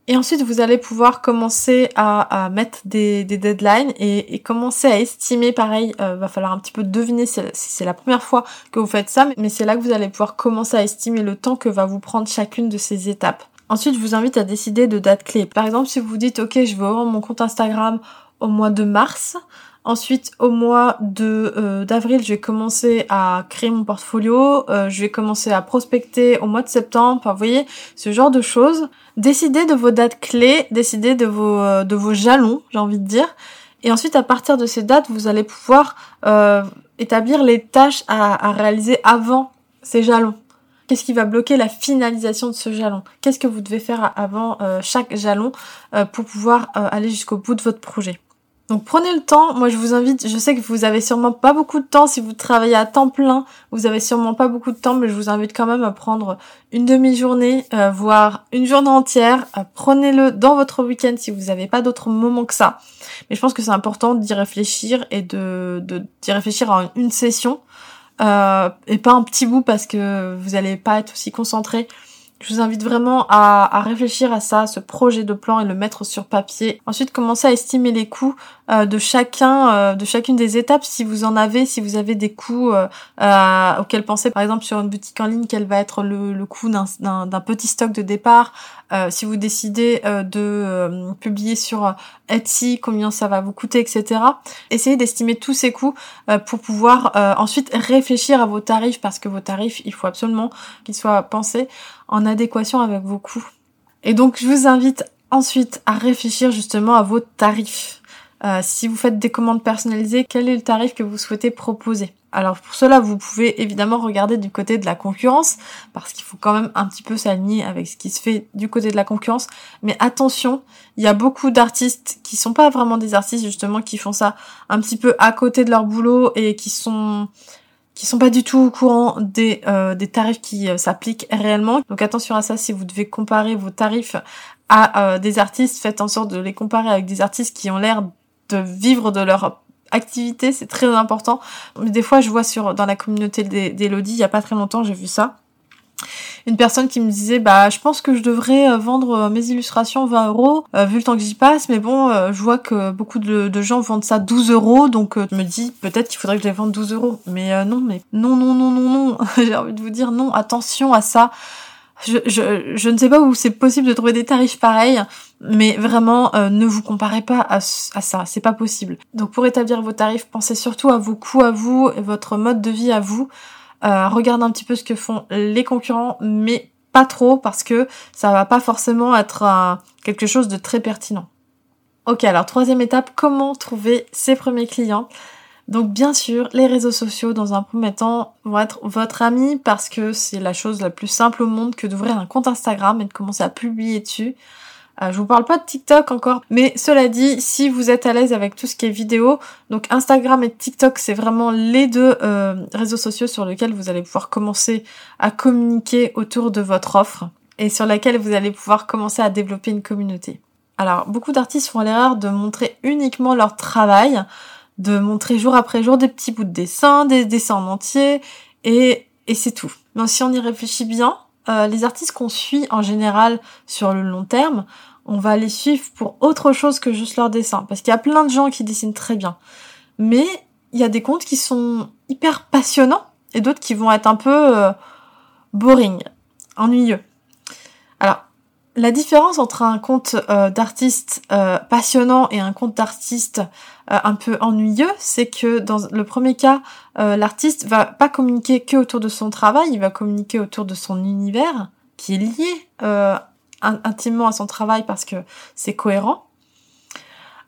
Et ensuite, vous allez pouvoir commencer à, mettre des, deadlines et, commencer à estimer, pareil, euh, va falloir un petit peu deviner si c'est la première fois que vous faites ça, mais c'est là que vous allez pouvoir commencer à estimer le temps que va vous prendre chacune de ces étapes. Ensuite, je vous invite à décider de dates clés. Par exemple, si vous vous dites, ok, je veux ouvrir mon compte Instagram au mois de mars, Ensuite, au mois de euh, d'avril, je vais commencer à créer mon portfolio. Euh, je vais commencer à prospecter au mois de septembre. Enfin, vous voyez, ce genre de choses. Décidez de vos dates clés, décidez de vos euh, de vos jalons, j'ai envie de dire. Et ensuite, à partir de ces dates, vous allez pouvoir établir les tâches à, à réaliser avant ces jalons. Qu'est-ce qui va bloquer la finalisation de ce jalon? Qu'est-ce que vous devez faire avant euh, chaque jalon euh, pour pouvoir euh, aller jusqu'au bout de votre projet? Donc prenez le temps, moi je vous invite, je sais que vous avez sûrement pas beaucoup de temps si vous travaillez à temps plein, vous avez sûrement pas beaucoup de temps, mais je vous invite quand même à prendre une demi-journée, voire une journée entière. Prenez-le dans votre week-end si vous n'avez pas d'autres moments que ça. Mais je pense que c'est important d'y réfléchir et de d'y réfléchir en une session euh, et pas un petit bout parce que vous n'allez pas être aussi concentré. Je vous invite vraiment à, à, réfléchir à ça, ce projet de plan et le mettre sur papier. Ensuite, commencez à estimer les coûts euh, de chacun, euh, de chacune des étapes, si vous en avez, si vous avez des coûts euh, auxquels pensez, par exemple sur une boutique en ligne, quel va être le, le coût d'un petit stock de départ, si vous décidez de publier sur Etsy, combien ça va vous coûter, etc. Essayez d'estimer tous ces coûts pour pouvoir ensuite réfléchir à vos tarifs, parce que vos tarifs, il faut absolument qu'ils soient pensés en adéquation avec vos coûts. Et donc je vous invite ensuite à réfléchir justement à vos tarifs. Euh, si vous faites des commandes personnalisées, quel est le tarif que vous souhaitez proposer? Alors pour cela, vous pouvez évidemment regarder du côté de la concurrence, parce qu'il faut quand même un petit peu s'aligner avec ce qui se fait du côté de la concurrence. Mais attention, il y a beaucoup d'artistes qui sont pas vraiment des artistes justement, qui font ça un petit peu à côté de leur boulot et qui sont qui sont pas du tout au courant des, euh, des tarifs qui euh, s'appliquent réellement. Donc attention à ça si vous devez comparer vos tarifs à euh, des artistes, faites en sorte de les comparer avec des artistes qui ont l'air de vivre de leur activité, c'est très important. Des fois je vois sur dans la communauté d'Elodie, il y a pas très longtemps, j'ai vu ça une personne qui me disait bah je pense que je devrais euh, vendre euh, mes illustrations 20 euros euh, vu le temps que j'y passe mais bon je vois que beaucoup de, gens vendent ça 12 euros donc je me dis peut-être qu'il faudrait que je les vende 12 euros mais non mais non non non non non j'ai envie de vous dire non attention à ça je, je, ne sais pas où c'est possible de trouver des tarifs pareils, mais vraiment ne vous comparez pas à, à ça, c'est pas possible. Donc pour établir vos tarifs, pensez surtout à vos coûts à vous et votre mode de vie à vous. Euh, regarde un petit peu ce que font les concurrents, mais pas trop parce que ça va pas forcément être euh, quelque chose de très pertinent. Ok, alors troisième étape, comment trouver ses premiers clients? Donc bien sûr, les réseaux sociaux dans un premier temps vont être votre ami parce que c'est la chose la plus simple au monde que d'ouvrir un compte Instagram et de commencer à publier dessus. Euh, je vous parle pas de TikTok encore, mais cela dit, si vous êtes à l'aise avec tout ce qui est vidéo, donc Instagram et TikTok, c'est vraiment les deux euh, réseaux sociaux sur lesquels vous allez pouvoir commencer à communiquer autour de votre offre et sur laquelle vous allez pouvoir commencer à développer une communauté. Alors, beaucoup d'artistes font l'erreur de montrer uniquement leur travail, de montrer jour après jour des petits bouts de dessin, des dessins en entier, et, et c'est tout. Mais si on y réfléchit bien, euh, les artistes qu'on suit en général sur le long terme, on va les suivre pour autre chose que juste leur dessin. Parce qu'il y a plein de gens qui dessinent très bien. Mais il y a des comptes qui sont hyper passionnants et d'autres qui vont être un peu euh, boring, ennuyeux. Alors, la différence entre un compte euh, d'artiste passionnant et un compte d'artiste un peu ennuyeux, c'est que dans le premier cas, l'artiste va pas communiquer que autour de son travail, il va communiquer autour de son univers qui est lié intimement à son travail parce que c'est cohérent.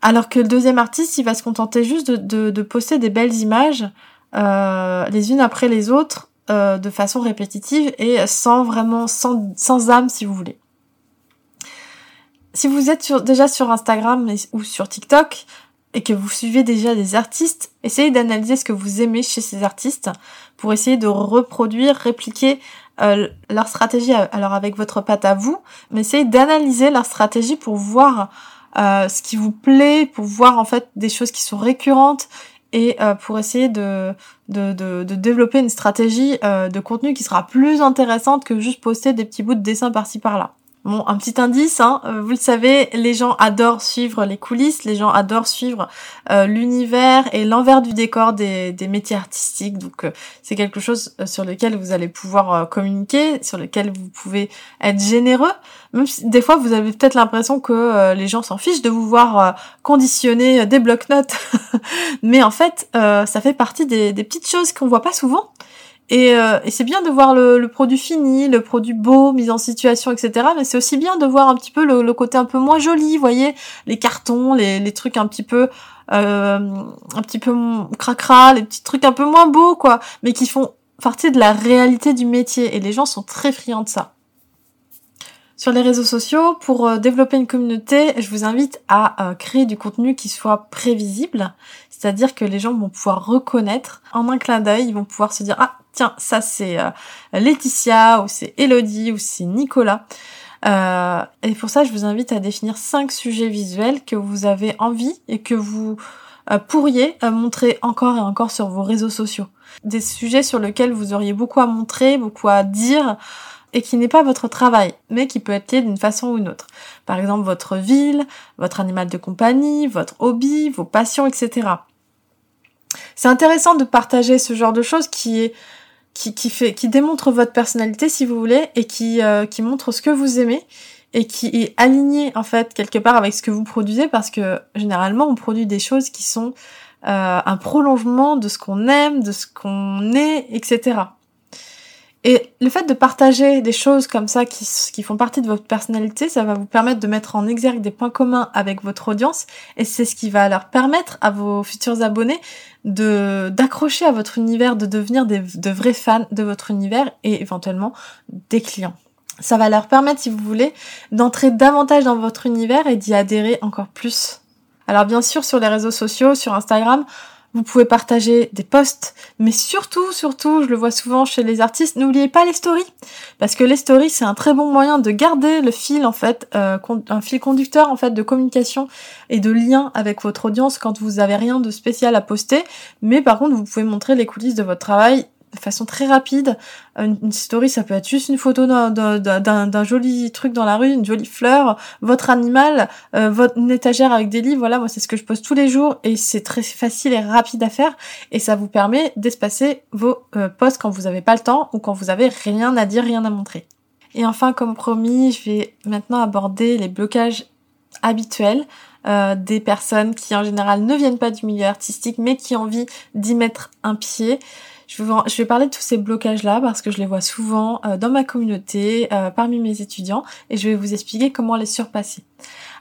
Alors que le deuxième artiste, il va se contenter juste de, de, poster des belles images euh, les unes après les autres euh, de façon répétitive et sans vraiment sans âme si vous voulez. Si vous êtes déjà sur Instagram ou sur TikTok, et que vous suivez déjà des artistes, essayez d'analyser ce que vous aimez chez ces artistes pour essayer de reproduire, répliquer euh, leur stratégie alors avec votre patte à vous, mais essayez d'analyser leur stratégie pour voir euh, ce qui vous plaît, pour voir en fait des choses qui sont récurrentes et euh, pour essayer de, de, développer une stratégie de contenu qui sera plus intéressante que juste poster des petits bouts de dessin par-ci par-là. Bon, un petit indice, hein, euh, vous le savez, les gens adorent suivre les coulisses, les gens adorent suivre euh, l'univers et l'envers du décor des, métiers artistiques. Donc euh, c'est quelque chose sur lequel vous allez pouvoir communiquer, sur lequel vous pouvez être généreux. Même si des fois vous avez peut-être l'impression que les gens s'en fichent de vous voir conditionner des blocs-notes, mais en fait ça fait partie des, des petites choses qu'on voit pas souvent et, euh, et c'est bien de voir le, produit fini, le produit beau, mis en situation, etc. Mais c'est aussi bien de voir un petit peu le, côté un peu moins joli, vous voyez, les cartons, les, trucs un petit peu, euh, un petit peu cracra, les petits trucs un peu moins beaux, quoi, mais qui font partie de la réalité du métier et les gens sont très friands de ça. Sur les réseaux sociaux, pour euh, développer une communauté, je vous invite à créer du contenu qui soit prévisible, c'est-à-dire que les gens vont pouvoir reconnaître en un clin d'œil, ils vont pouvoir se dire ah tiens ça c'est euh, Laetitia ou c'est Elodie ou c'est Nicolas. et pour ça, je vous invite à définir cinq sujets visuels que vous avez envie et que vous pourriez montrer encore et encore sur vos réseaux sociaux. Des sujets sur lesquels vous auriez beaucoup à montrer, beaucoup à dire, et qui n'est pas votre travail, mais qui peut être lié d'une façon ou une autre. Par exemple, votre ville, votre animal de compagnie, votre hobby, vos passions, etc. C'est intéressant de partager ce genre de choses qui est qui, fait qui démontre votre personnalité si vous voulez et qui euh, qui montre ce que vous aimez et qui est aligné en fait quelque part avec ce que vous produisez parce que généralement on produit des choses qui sont euh, un prolongement de ce qu'on aime, de ce qu'on est, etc. Et le fait de partager des choses comme ça qui, font partie de votre personnalité, ça va vous permettre de mettre en exergue des points communs avec votre audience et c'est ce qui va leur permettre à vos futurs abonnés d'accrocher à votre univers, de devenir de vrais fans de votre univers et éventuellement des clients. Ça va leur permettre, si vous voulez, d'entrer davantage dans votre univers et d'y adhérer encore plus. Alors bien sûr, sur les réseaux sociaux, sur Instagram, vous pouvez partager des posts, mais surtout, surtout, je le vois souvent chez les artistes, n'oubliez pas les stories, parce que les stories c'est un très bon moyen de garder le fil en fait, euh, un fil conducteur en fait de communication et de lien avec votre audience quand vous avez rien de spécial à poster, mais par contre vous pouvez montrer les coulisses de votre travail de façon très rapide. Une, story, ça peut être juste une photo d'un joli truc dans la rue, une jolie fleur, votre animal, euh, votre une étagère avec des livres. Voilà, moi c'est ce que je poste tous les jours et c'est très facile et rapide à faire et ça vous permet d'espacer vos euh, posts quand vous n'avez pas le temps ou quand vous avez rien à dire, rien à montrer. Et enfin, comme promis, je vais maintenant aborder les blocages habituels euh, des personnes qui en général ne viennent pas du milieu artistique mais qui ont envie d'y mettre un pied. Je vais, parler de tous ces blocages-là parce que je les vois souvent euh, dans ma communauté, euh, parmi mes étudiants, et je vais vous expliquer comment les surpasser.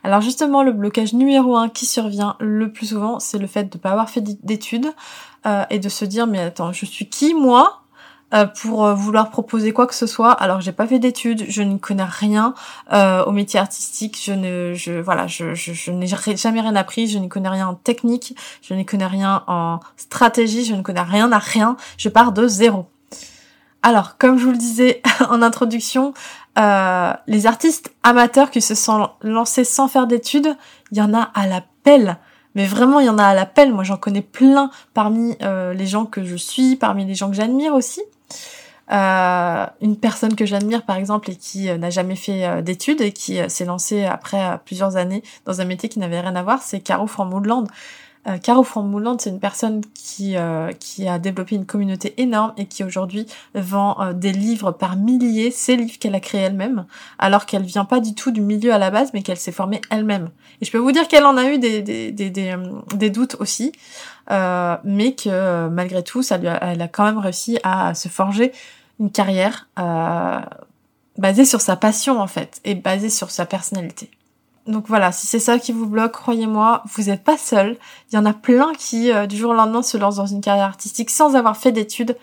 Alors justement, le blocage numéro un qui survient le plus souvent, c'est le fait de ne pas avoir fait d'études euh, et de se dire mais attends, je suis qui moi? Pour euh, vouloir proposer quoi que ce soit alors j'ai pas fait d'études, je ne connais rien euh, au métier artistique, je ne je voilà, je, je, n'ai jamais rien appris, je ne connais rien en technique, je ne connais rien en stratégie, je ne connais rien à rien, je pars de zéro. Alors, comme je vous le disais en introduction, euh, les artistes amateurs qui se sont lancés sans faire d'études, il y en a à la pelle. Mais vraiment, il y en a à la pelle. Moi, j'en connais plein parmi euh, les gens que je suis, parmi les gens que j'admire aussi. Euh, une personne que j'admire par exemple et qui euh, n'a jamais fait euh, d'études et qui s'est lancée après plusieurs années dans un métier qui n'avait rien à voir, c'est Caro from Woodland. Caro Woodland, c'est une personne qui qui a développé une communauté énorme et qui aujourd'hui vend des livres par milliers, ces livres qu'elle a créés elle-même, alors qu'elle vient pas du tout du milieu à la base, mais qu'elle s'est formée elle-même. Et je peux vous dire qu'elle en a eu des des des, des, des doutes aussi. Euh, mais que malgré tout, ça lui a, elle a quand même réussi à se forger une carrière euh, basée sur sa passion en fait et basée sur sa personnalité. Donc voilà, si c'est ça qui vous bloque, croyez-moi, vous n'êtes pas seul. Il y en a plein qui, euh, du jour au lendemain, se lancent dans une carrière artistique sans avoir fait d'études.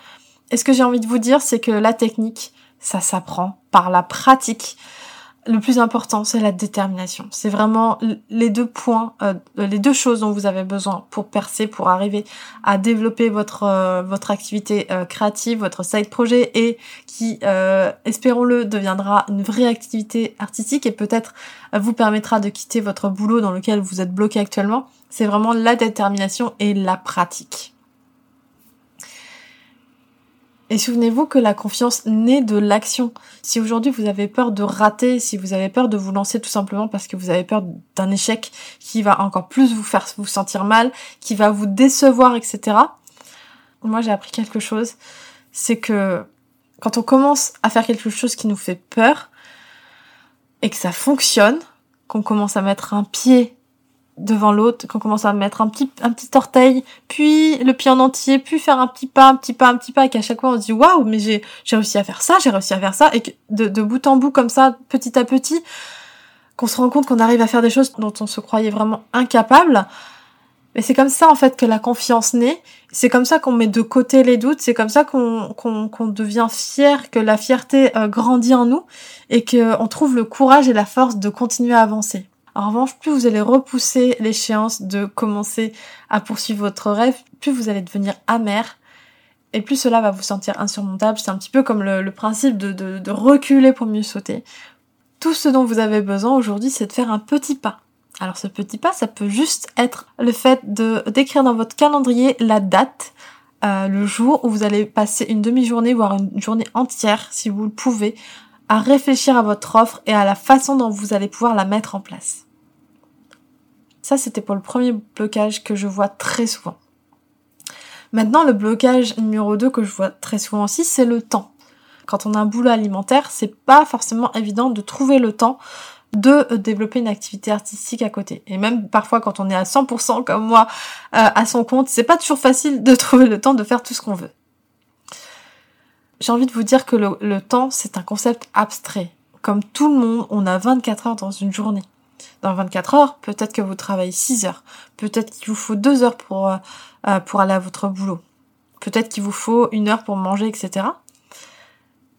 Et ce que j'ai envie de vous dire, c'est que la technique, ça s'apprend par la pratique le plus important, c'est la détermination. C'est vraiment les deux points, euh, les deux choses dont vous avez besoin pour percer, pour arriver à développer votre euh, votre activité euh, créative, votre side projet et qui, espérons-le, deviendra une vraie activité artistique et peut-être vous permettra de quitter votre boulot dans lequel vous êtes bloqué actuellement. C'est vraiment la détermination et la pratique. Et souvenez-vous que la confiance naît de l'action. Si aujourd'hui vous avez peur de rater, si vous avez peur de vous lancer tout simplement parce que vous avez peur d'un échec qui va encore plus vous faire vous sentir mal, qui va vous décevoir, etc. Moi j'ai appris quelque chose, c'est que quand on commence à faire quelque chose qui nous fait peur et que ça fonctionne, qu'on commence à mettre un pied devant l'autre, qu'on commence à mettre un petit, un petit orteil, puis le pied en entier, puis faire un petit pas, un petit pas, un petit pas, et qu'à chaque fois on se dit waouh, mais j'ai, j'ai réussi à faire ça, j'ai réussi à faire ça, et que de, de bout en bout comme ça, petit à petit, qu'on se rend compte qu'on arrive à faire des choses dont on se croyait vraiment incapable, Mais c'est comme ça en fait que la confiance naît. C'est comme ça qu'on met de côté les doutes. C'est comme ça qu'on qu'on devient fier, que la fierté euh, grandit en nous et qu'on trouve le courage et la force de continuer à avancer. En revanche, plus vous allez repousser l'échéance de commencer à poursuivre votre rêve, plus vous allez devenir amer et plus cela va vous sentir insurmontable. C'est un petit peu comme le, principe de, reculer pour mieux sauter. Tout ce dont vous avez besoin aujourd'hui, c'est de faire un petit pas. Alors ce petit pas, ça peut juste être le fait de d'écrire dans votre calendrier la date, euh, le jour où vous allez passer une demi-journée, voire une journée entière, si vous le pouvez, à réfléchir à votre offre et à la façon dont vous allez pouvoir la mettre en place. Ça, c'était pour le premier blocage que je vois très souvent. Maintenant, le blocage numéro 2 que je vois très souvent aussi, c'est le temps. Quand on a un boulot alimentaire, c'est pas forcément évident de trouver le temps de développer une activité artistique à côté. Et même parfois quand on est à 100% comme moi euh, à son compte, c'est pas toujours facile de trouver le temps de faire tout ce qu'on veut j'ai envie de vous dire que le, temps, c'est un concept abstrait. Comme tout le monde, on a 24 heures dans une journée. Dans 24 heures, peut-être que vous travaillez 6 heures. Peut-être qu'il vous faut 2 heures pour, euh, euh, pour aller à votre boulot. Peut-être qu'il vous faut une heure pour manger, etc.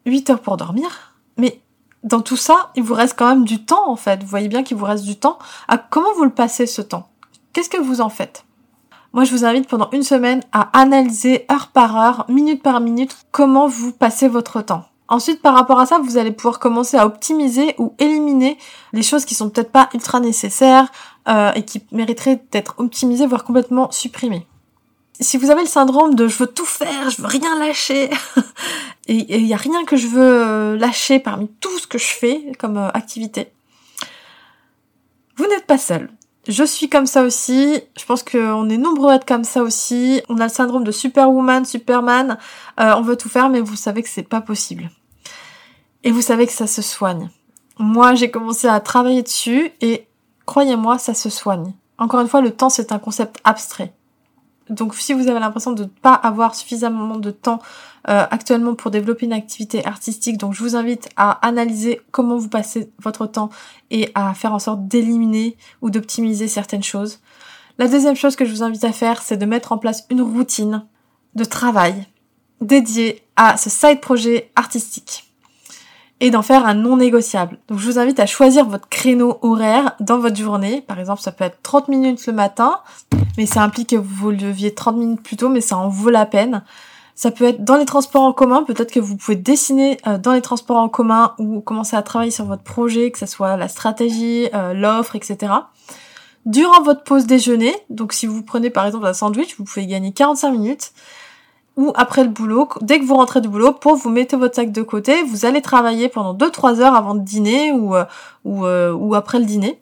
8 heures pour dormir. Mais dans tout ça, il vous reste quand même du temps, en fait. Vous voyez bien qu'il vous reste du temps. À comment vous le passez, ce temps? Qu'est-ce que vous en faites? Moi, je vous invite pendant une semaine à analyser heure par heure, minute par minute, comment vous passez votre temps. Ensuite, par rapport à ça, vous allez pouvoir commencer à optimiser ou éliminer les choses qui sont peut-être pas ultra nécessaires euh, et qui mériteraient d'être optimisées, voire complètement supprimées. Si vous avez le syndrome de je veux tout faire, je veux rien lâcher, et il n'y a rien que je veux euh, lâcher parmi tout ce que je fais comme euh, activité, vous n'êtes pas seul. Je suis comme ça aussi. Je pense qu'on est nombreux à être comme ça aussi. On a le syndrome de Superwoman, Superman. Euh, on veut tout faire, mais vous savez que c'est pas possible. Et vous savez que ça se soigne. Moi, j'ai commencé à travailler dessus et croyez-moi, ça se soigne. Encore une fois, le temps, c'est un concept abstrait. Donc si vous avez l'impression de ne pas avoir suffisamment de temps euh, actuellement pour développer une activité artistique, donc je vous invite à analyser comment vous passez votre temps et à faire en sorte d'éliminer ou d'optimiser certaines choses. La deuxième chose que je vous invite à faire, c'est de mettre en place une routine de travail dédiée à ce side projet artistique et d'en faire un non négociable. Donc je vous invite à choisir votre créneau horaire dans votre journée. Par exemple, ça peut être 30 minutes le matin, mais ça implique que vous leviez 30 minutes plus tôt, mais ça en vaut la peine. Ça peut être dans les transports en commun, peut-être que vous pouvez dessiner euh, dans les transports en commun ou commencer à travailler sur votre projet, que ce soit la stratégie, euh, l'offre, etc. Durant votre pause déjeuner, donc si vous prenez par exemple un sandwich, vous pouvez gagner 45 minutes ou après le boulot, dès que vous rentrez du boulot, pour vous mettez votre sac de côté, vous allez travailler pendant 2-3 heures avant de dîner ou, euh, ou, ou après le dîner.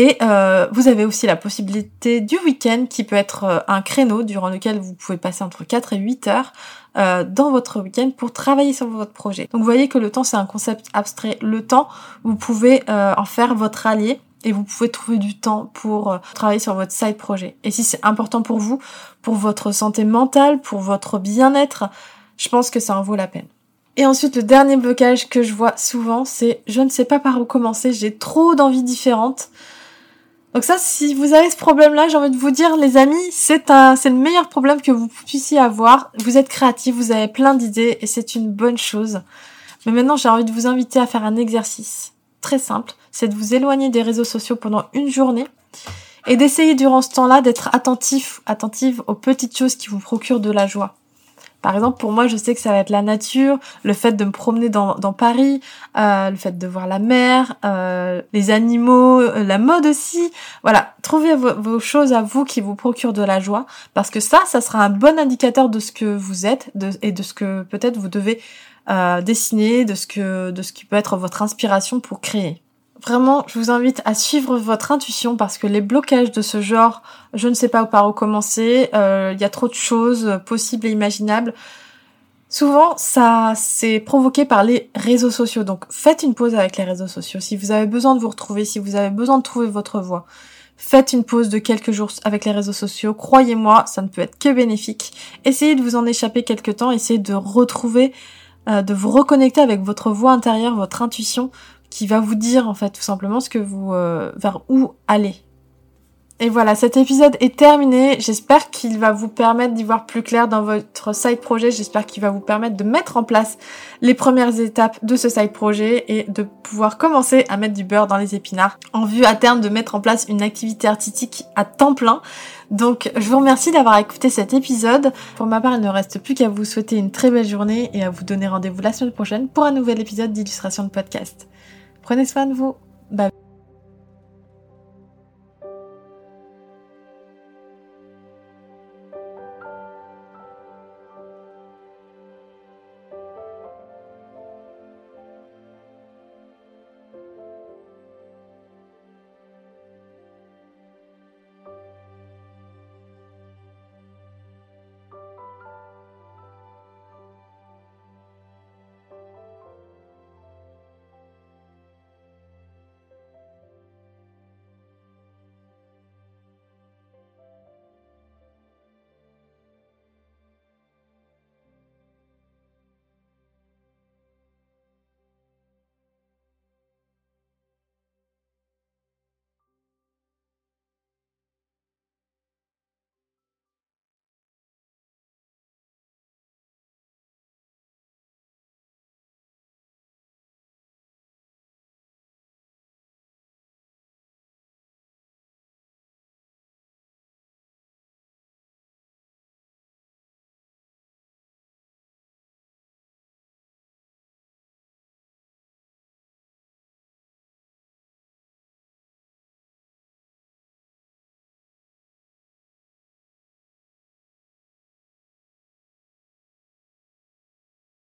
Et euh, vous avez aussi la possibilité du week-end qui peut être un créneau durant lequel vous pouvez passer entre 4 et 8 heures dans votre week-end pour travailler sur votre projet. Donc vous voyez que le temps c'est un concept abstrait. Le temps, vous pouvez en faire votre allié et vous pouvez trouver du temps pour euh, travailler sur votre side projet. Et si c'est important pour vous, pour votre santé mentale, pour votre bien-être, je pense que ça en vaut la peine. Et ensuite, le dernier blocage que je vois souvent, c'est je ne sais pas par où commencer, j'ai trop d'envies différentes. Donc ça, si vous avez ce problème-là, j'ai envie de vous dire, les amis, c'est un, c'est le meilleur problème que vous puissiez avoir. Vous êtes créatif, vous avez plein d'idées et c'est une bonne chose. Mais maintenant, j'ai envie de vous inviter à faire un exercice très simple, c'est de vous éloigner des réseaux sociaux pendant une journée et d'essayer durant ce temps-là d'être attentif, attentive aux petites choses qui vous procurent de la joie. Par exemple, pour moi, je sais que ça va être la nature, le fait de me promener dans, Paris, euh, le fait de voir la mer, euh, les animaux, euh, la mode aussi. Voilà, trouvez vos, choses à vous qui vous procurent de la joie, parce que ça, ça sera un bon indicateur de ce que vous êtes et de ce que peut-être vous devez dessiner, de ce que de ce qui peut être votre inspiration pour créer. Vraiment, je vous invite à suivre votre intuition parce que les blocages de ce genre, je ne sais pas par où commencer, euh, il y a trop de choses possibles et imaginables. Souvent, ça c'est provoqué par les réseaux sociaux. Donc, faites une pause avec les réseaux sociaux. Si vous avez besoin de vous retrouver, si vous avez besoin de trouver votre voie, faites une pause de quelques jours avec les réseaux sociaux. Croyez-moi, ça ne peut être que bénéfique. Essayez de vous en échapper quelques temps. Essayez de retrouver, euh, de vous reconnecter avec votre voix intérieure, votre intuition qui va vous dire en fait tout simplement ce que vous euh, vers où aller. Et voilà, cet épisode est terminé. J'espère qu'il va vous permettre d'y voir plus clair dans votre side projet. J'espère qu'il va vous permettre de mettre en place les premières étapes de ce side projet et de pouvoir commencer à mettre du beurre dans les épinards en vue à terme de mettre en place une activité artistique à temps plein. Donc, je vous remercie d'avoir écouté cet épisode. Pour ma part, il ne reste plus qu'à vous souhaiter une très belle journée et à vous donner rendez-vous la semaine prochaine pour un nouvel épisode d'illustration de podcast. Prenez soin de vous. Bye.